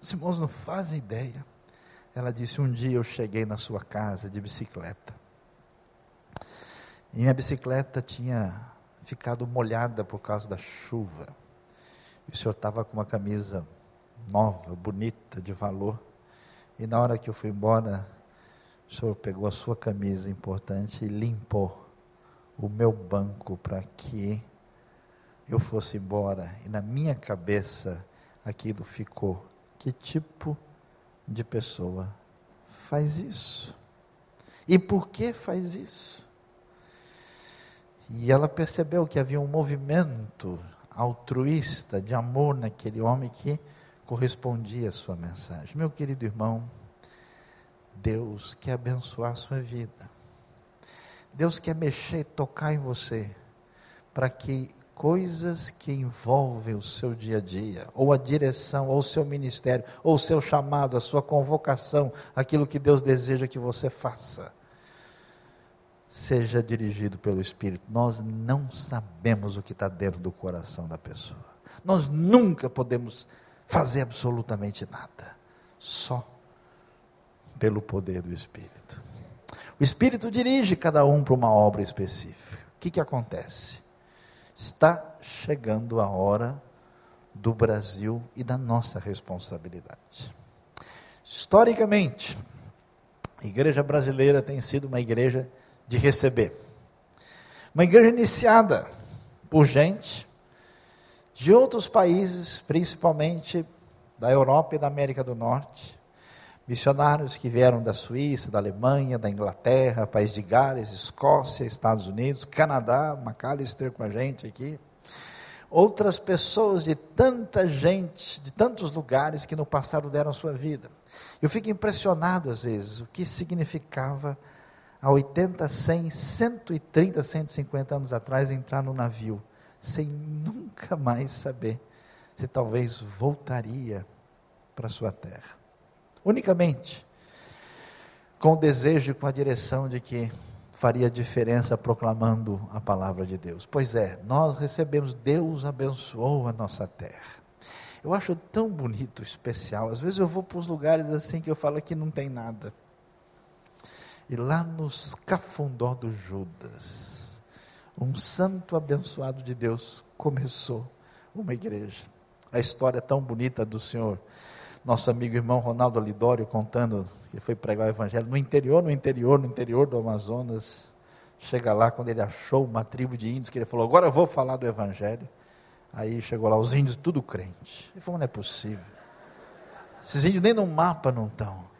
Os irmãos não fazem ideia. Ela disse: Um dia eu cheguei na sua casa de bicicleta. E minha bicicleta tinha ficado molhada por causa da chuva. E o senhor estava com uma camisa nova, bonita, de valor. E na hora que eu fui embora, o senhor pegou a sua camisa importante e limpou o meu banco para que eu fosse embora. E na minha cabeça aquilo ficou. Que tipo de pessoa faz isso? E por que faz isso? E ela percebeu que havia um movimento altruísta de amor naquele homem que correspondia à sua mensagem. Meu querido irmão, Deus quer abençoar a sua vida. Deus quer mexer e tocar em você para que coisas que envolvem o seu dia a dia, ou a direção, ou o seu ministério, ou o seu chamado, a sua convocação, aquilo que Deus deseja que você faça seja dirigido pelo Espírito. Nós não sabemos o que está dentro do coração da pessoa. Nós nunca podemos fazer absolutamente nada, só pelo poder do Espírito. O Espírito dirige cada um para uma obra específica. O que, que acontece? Está chegando a hora do Brasil e da nossa responsabilidade. Historicamente, a igreja brasileira tem sido uma igreja de receber. Uma igreja iniciada por gente de outros países, principalmente da Europa e da América do Norte, missionários que vieram da Suíça, da Alemanha, da Inglaterra, País de Gales, Escócia, Estados Unidos, Canadá, McAllister com a gente aqui. Outras pessoas de tanta gente, de tantos lugares que no passado deram sua vida. Eu fico impressionado às vezes o que significava há 80, 100, 130, 150 anos atrás, entrar no navio, sem nunca mais saber se talvez voltaria para sua terra. Unicamente com o desejo e com a direção de que faria diferença proclamando a palavra de Deus. Pois é, nós recebemos, Deus abençoou a nossa terra. Eu acho tão bonito, especial. Às vezes eu vou para os lugares assim que eu falo que não tem nada. E lá nos Cafundó do Judas, um santo abençoado de Deus começou uma igreja. A história tão bonita do senhor, nosso amigo irmão Ronaldo Alidório, contando que foi pregar o evangelho no interior, no interior, no interior do Amazonas. Chega lá, quando ele achou uma tribo de índios, que ele falou: Agora eu vou falar do evangelho. Aí chegou lá, os índios tudo crente. Ele falou: Não é possível. Esses índios nem no mapa não estão.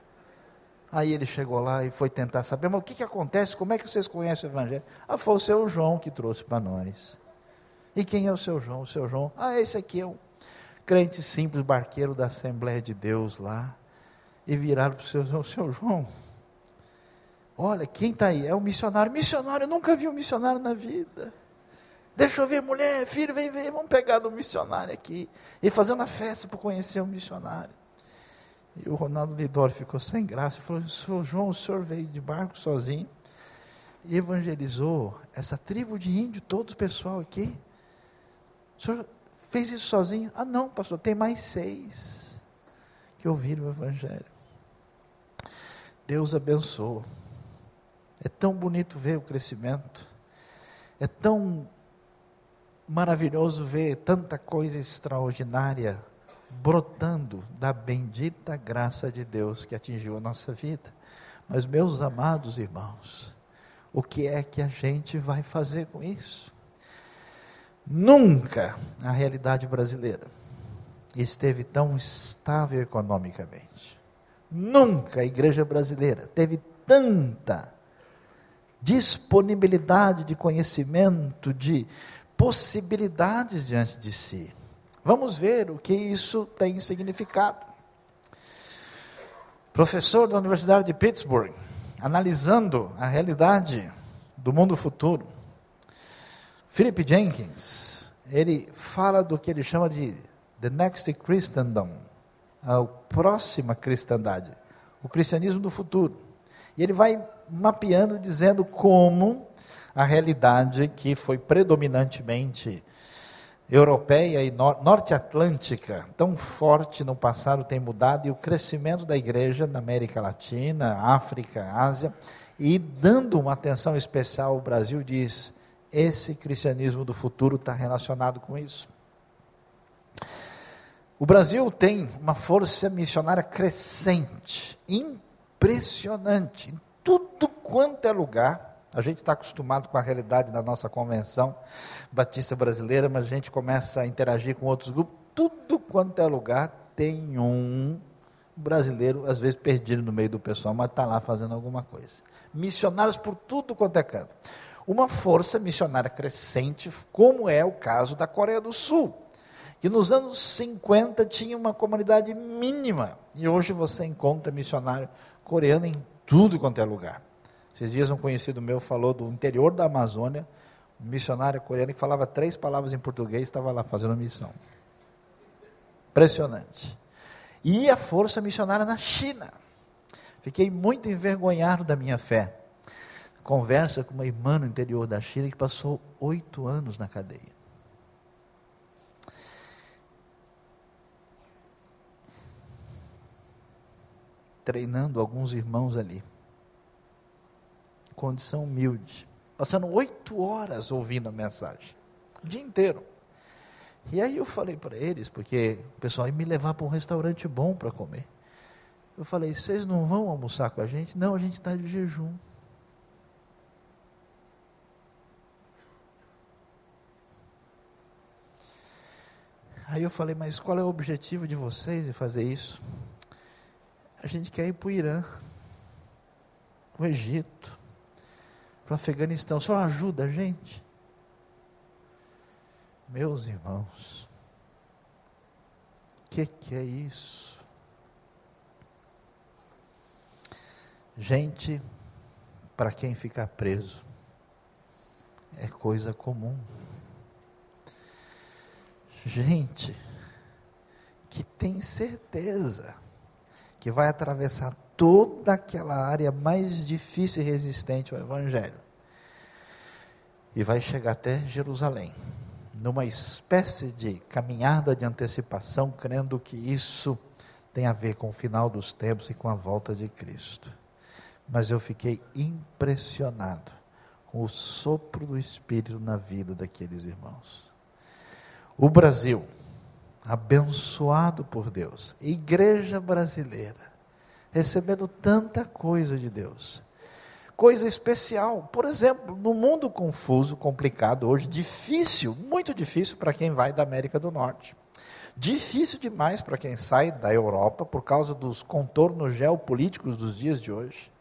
Aí ele chegou lá e foi tentar saber, mas o que, que acontece? Como é que vocês conhecem o Evangelho? Ah, foi o seu João que trouxe para nós. E quem é o seu João? O seu João, ah, esse aqui é um crente simples, barqueiro da Assembleia de Deus lá. E viraram para o seu, o seu João. Olha, quem está aí? É o missionário. Missionário, eu nunca vi um missionário na vida. Deixa eu ver, mulher, filho, vem, vem, vamos pegar do missionário aqui. E fazendo uma festa para conhecer o missionário. E o Ronaldo Lidoro ficou sem graça e falou: Senhor João, o senhor veio de barco sozinho e evangelizou essa tribo de índio, todo o pessoal aqui. O senhor fez isso sozinho? Ah, não, pastor, tem mais seis que ouviram o evangelho. Deus abençoa. É tão bonito ver o crescimento. É tão maravilhoso ver tanta coisa extraordinária brotando da bendita graça de Deus que atingiu a nossa vida. Mas, meus amados irmãos, o que é que a gente vai fazer com isso? Nunca a realidade brasileira esteve tão estável economicamente. Nunca a igreja brasileira teve tanta disponibilidade de conhecimento, de possibilidades diante de si. Vamos ver o que isso tem significado. Professor da Universidade de Pittsburgh, analisando a realidade do mundo futuro, Philip Jenkins, ele fala do que ele chama de the next Christendom, a próxima cristandade, o cristianismo do futuro. E ele vai mapeando, dizendo como a realidade que foi predominantemente europeia e norte-atlântica, tão forte no passado, tem mudado, e o crescimento da igreja na América Latina, África, Ásia, e dando uma atenção especial ao Brasil, diz: esse cristianismo do futuro está relacionado com isso. O Brasil tem uma força missionária crescente, impressionante, em tudo quanto é lugar a gente está acostumado com a realidade da nossa convenção batista brasileira, mas a gente começa a interagir com outros grupos. Tudo quanto é lugar tem um brasileiro, às vezes perdido no meio do pessoal, mas está lá fazendo alguma coisa. Missionários por tudo quanto é canto. Uma força missionária crescente, como é o caso da Coreia do Sul, que nos anos 50 tinha uma comunidade mínima, e hoje você encontra missionário coreano em tudo quanto é lugar. Esses dias um conhecido meu falou do interior da Amazônia, um missionário coreano que falava três palavras em português, estava lá fazendo missão. Impressionante. E a força missionária na China. Fiquei muito envergonhado da minha fé. Conversa com uma irmã no interior da China que passou oito anos na cadeia. Treinando alguns irmãos ali condição humilde, passando oito horas ouvindo a mensagem, o dia inteiro. E aí eu falei para eles, porque o pessoal ia me levar para um restaurante bom para comer. Eu falei, vocês não vão almoçar com a gente? Não, a gente está de jejum. Aí eu falei, mas qual é o objetivo de vocês de fazer isso? A gente quer ir para o Irã, para o Egito, para o Afeganistão. Só ajuda a gente. Meus irmãos, o que, que é isso? Gente, para quem ficar preso, é coisa comum. Gente que tem certeza que vai atravessar toda aquela área mais difícil e resistente ao Evangelho. E vai chegar até Jerusalém, numa espécie de caminhada de antecipação, crendo que isso tem a ver com o final dos tempos e com a volta de Cristo. Mas eu fiquei impressionado com o sopro do Espírito na vida daqueles irmãos. O Brasil, abençoado por Deus, igreja brasileira, recebendo tanta coisa de Deus. Coisa especial, por exemplo, no mundo confuso, complicado hoje, difícil, muito difícil para quem vai da América do Norte. Difícil demais para quem sai da Europa por causa dos contornos geopolíticos dos dias de hoje.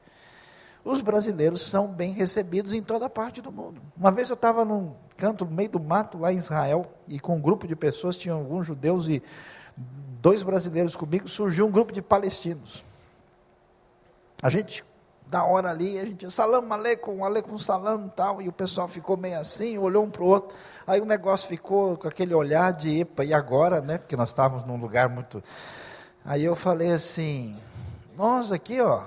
Os brasileiros são bem recebidos em toda parte do mundo. Uma vez eu estava num canto no meio do mato lá em Israel e com um grupo de pessoas, tinham alguns judeus e dois brasileiros comigo, surgiu um grupo de palestinos. A gente da hora ali, a gente, salam aleikum, aleikum salam tal, e o pessoal ficou meio assim, olhou um para o outro, aí o negócio ficou com aquele olhar de, epa, e agora, né, porque nós estávamos num lugar muito... Aí eu falei assim, nós aqui, ó,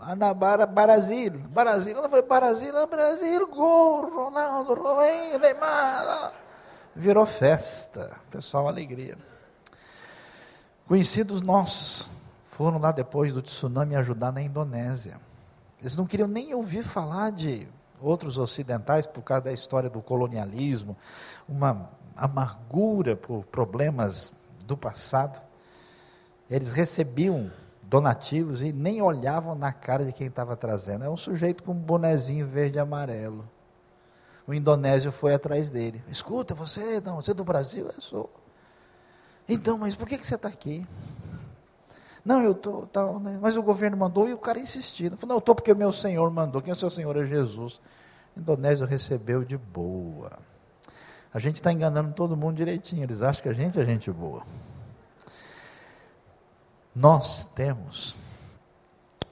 Anabara, Brasil, Brasil, quando falei Brasil, ah, Brasil, gol, Ronaldo, Neymar, virou festa, pessoal, alegria. Conhecidos nossos foram lá depois do tsunami ajudar na Indonésia. Eles não queriam nem ouvir falar de outros ocidentais por causa da história do colonialismo, uma amargura por problemas do passado. Eles recebiam donativos e nem olhavam na cara de quem estava trazendo. É um sujeito com um bonezinho verde e amarelo. O indonésio foi atrás dele. Escuta, você, não, você é do Brasil? Eu sou. Então, mas por que, que você está aqui? Não, eu estou, tal, né? mas o governo mandou e o cara insistiu. Falou, não, eu estou porque o meu Senhor mandou. Quem é o seu Senhor? É Jesus. O indonésio recebeu de boa. A gente está enganando todo mundo direitinho. Eles acham que a gente é gente boa. Nós temos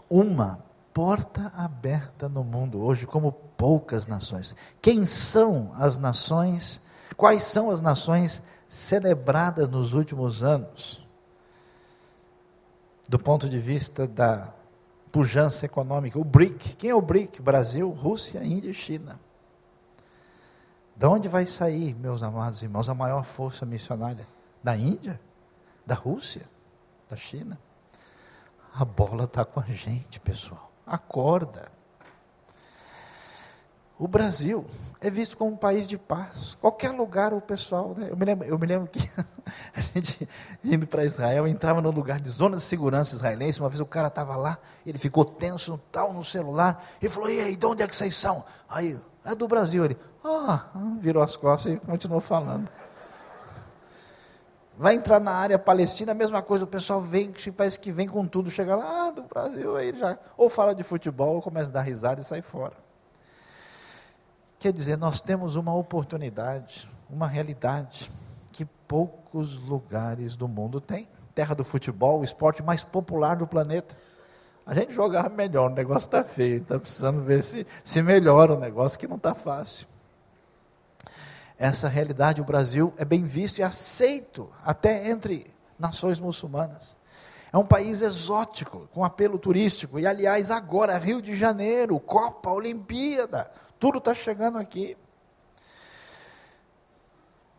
uma porta aberta no mundo hoje, como poucas nações. Quem são as nações? Quais são as nações celebradas nos últimos anos, do ponto de vista da pujança econômica. O BRIC, quem é o BRIC? Brasil, Rússia, Índia e China. De onde vai sair, meus amados irmãos, a maior força missionária? Da Índia? Da Rússia? Da China? A bola está com a gente, pessoal. Acorda. O Brasil é visto como um país de paz. Qualquer lugar o pessoal. Né? Eu, me lembro, eu me lembro que a gente, indo para Israel, entrava no lugar de zona de segurança israelense. Uma vez o cara estava lá, ele ficou tenso, tal, no celular, e falou: E aí, de onde é que vocês são? Aí, é do Brasil. Ele, ah, virou as costas e continuou falando. Vai entrar na área palestina, a mesma coisa, o pessoal vem, parece que vem com tudo, chega lá, ah, do Brasil, aí já, ou fala de futebol, ou começa a dar risada e sai fora. Quer dizer, nós temos uma oportunidade, uma realidade que poucos lugares do mundo têm. Terra do futebol, o esporte mais popular do planeta. A gente jogava melhor, o negócio está feio, está precisando ver se, se melhora o negócio, que não está fácil. Essa realidade, o Brasil é bem visto e aceito até entre nações muçulmanas. É um país exótico, com apelo turístico. E, aliás, agora, Rio de Janeiro, Copa, Olimpíada, tudo está chegando aqui.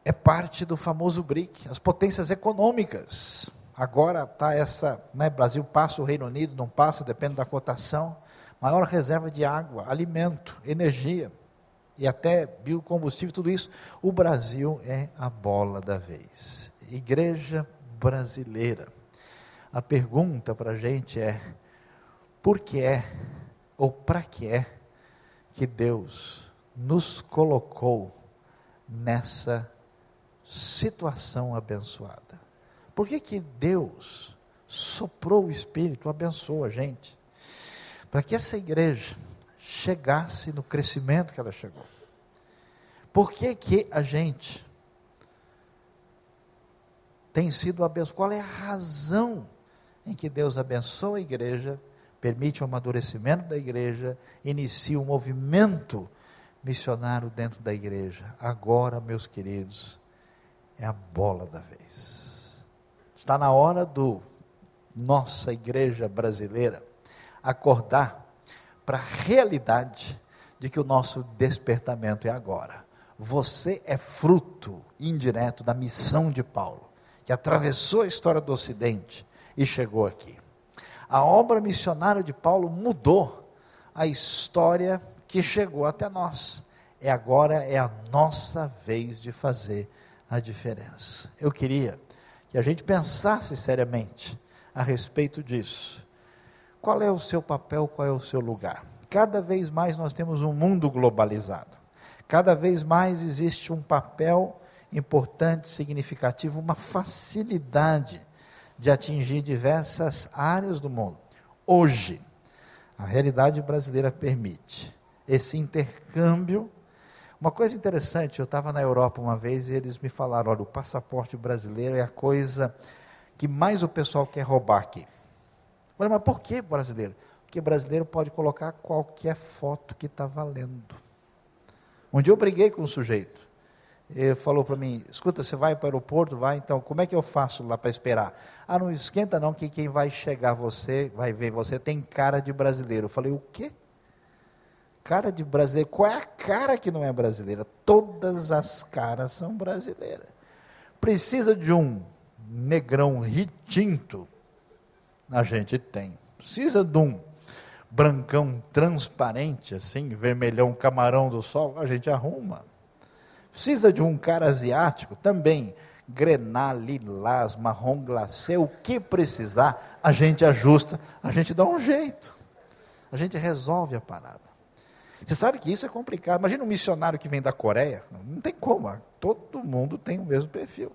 É parte do famoso BRIC, as potências econômicas. Agora está essa, né, Brasil passa o Reino Unido, não passa, depende da cotação. Maior reserva de água, alimento, energia e até biocombustível, tudo isso. O Brasil é a bola da vez. Igreja brasileira. A pergunta para a gente é: por que é, ou para que é, que Deus nos colocou nessa situação abençoada. Por que, que Deus soprou o Espírito, abençoou a gente? Para que essa igreja chegasse no crescimento que ela chegou. Por que, que a gente tem sido abençoado? Qual é a razão em que Deus abençoa a igreja permite o amadurecimento da igreja, inicia um movimento missionário dentro da igreja. Agora, meus queridos, é a bola da vez. Está na hora do nossa igreja brasileira acordar para a realidade de que o nosso despertamento é agora. Você é fruto indireto da missão de Paulo, que atravessou a história do Ocidente e chegou aqui. A obra missionária de Paulo mudou a história que chegou até nós. É agora é a nossa vez de fazer a diferença. Eu queria que a gente pensasse seriamente a respeito disso. Qual é o seu papel, qual é o seu lugar? Cada vez mais nós temos um mundo globalizado. Cada vez mais existe um papel importante, significativo, uma facilidade de atingir diversas áreas do mundo. Hoje, a realidade brasileira permite esse intercâmbio. Uma coisa interessante, eu estava na Europa uma vez e eles me falaram: olha, o passaporte brasileiro é a coisa que mais o pessoal quer roubar aqui. Falei, mas por que brasileiro? Porque brasileiro pode colocar qualquer foto que está valendo. Um dia eu briguei com um sujeito. Ele falou para mim: escuta, você vai para o aeroporto? Vai, então, como é que eu faço lá para esperar? Ah, não esquenta não, que quem vai chegar você, vai ver você, tem cara de brasileiro. Eu falei: o quê? Cara de brasileiro? Qual é a cara que não é brasileira? Todas as caras são brasileiras. Precisa de um negrão ritinto? A gente tem. Precisa de um brancão transparente, assim, vermelhão camarão do sol? A gente arruma. Precisa de um cara asiático? Também. Grená, lilás, marrom glacê, o que precisar, a gente ajusta, a gente dá um jeito. A gente resolve a parada. Você sabe que isso é complicado. Imagina um missionário que vem da Coreia. Não tem como. Todo mundo tem o mesmo perfil.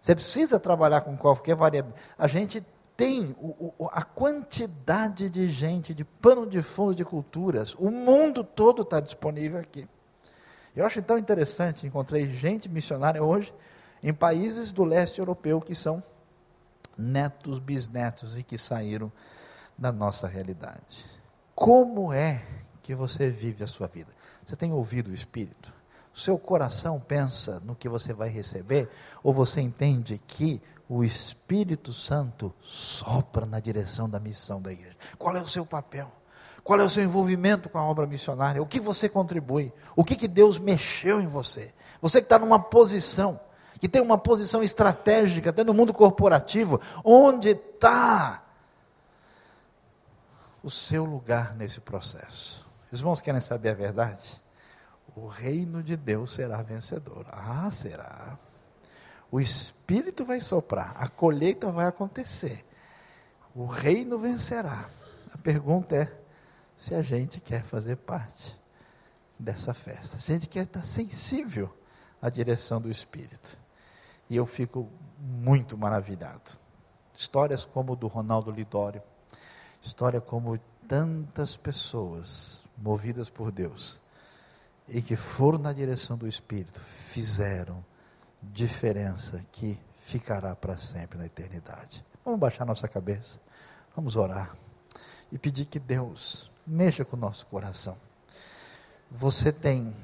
Você precisa trabalhar com qualquer variável. A gente tem o, o, a quantidade de gente, de pano de fundo de culturas. O mundo todo está disponível aqui. Eu acho tão interessante, encontrei gente missionária hoje em países do leste europeu que são netos, bisnetos e que saíram da nossa realidade. Como é que você vive a sua vida? Você tem ouvido o Espírito? Seu coração pensa no que você vai receber? Ou você entende que o Espírito Santo sopra na direção da missão da igreja? Qual é o seu papel? Qual é o seu envolvimento com a obra missionária? O que você contribui? O que, que Deus mexeu em você? Você que está numa posição, que tem uma posição estratégica, até no mundo corporativo, onde está o seu lugar nesse processo? Os irmãos querem saber a verdade? O reino de Deus será vencedor. Ah, será. O Espírito vai soprar, a colheita vai acontecer, o reino vencerá. A pergunta é: se a gente quer fazer parte dessa festa. A gente quer estar sensível à direção do Espírito. E eu fico muito maravilhado. Histórias como do Ronaldo Lidório, história como tantas pessoas movidas por Deus e que foram na direção do Espírito, fizeram diferença que ficará para sempre na eternidade. Vamos baixar nossa cabeça, vamos orar e pedir que Deus mexa com o nosso coração. Você tem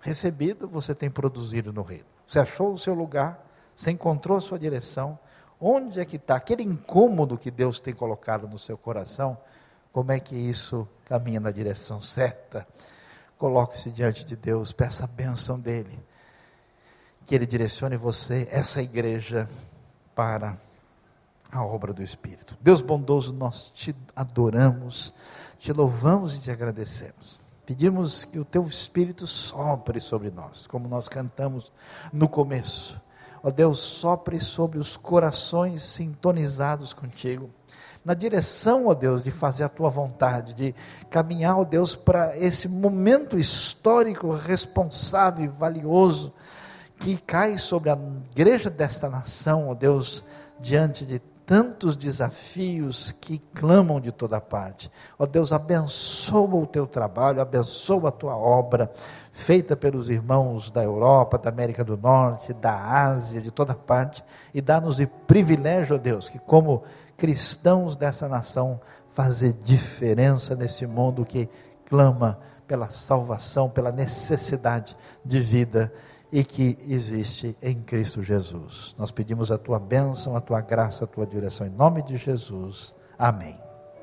recebido, você tem produzido no reino. Você achou o seu lugar, você encontrou a sua direção. Onde é que está aquele incômodo que Deus tem colocado no seu coração? Como é que isso caminha na direção certa? Coloque-se diante de Deus, peça a bênção dEle. Que Ele direcione você, essa igreja, para a obra do Espírito. Deus bondoso, nós te adoramos te louvamos e te agradecemos. Pedimos que o teu Espírito sopre sobre nós, como nós cantamos no começo. Ó Deus, sopre sobre os corações sintonizados contigo, na direção, ó Deus, de fazer a tua vontade, de caminhar, ó Deus, para esse momento histórico, responsável e valioso que cai sobre a igreja desta nação, ó Deus, diante de tantos desafios que clamam de toda parte. Ó Deus, abençoa o teu trabalho, abençoa a tua obra, feita pelos irmãos da Europa, da América do Norte, da Ásia, de toda parte, e dá-nos o privilégio, ó Deus, que como cristãos dessa nação, fazer diferença nesse mundo que clama pela salvação, pela necessidade de vida e que existe em Cristo Jesus. Nós pedimos a tua bênção, a tua graça, a tua direção, em nome de Jesus. Amém.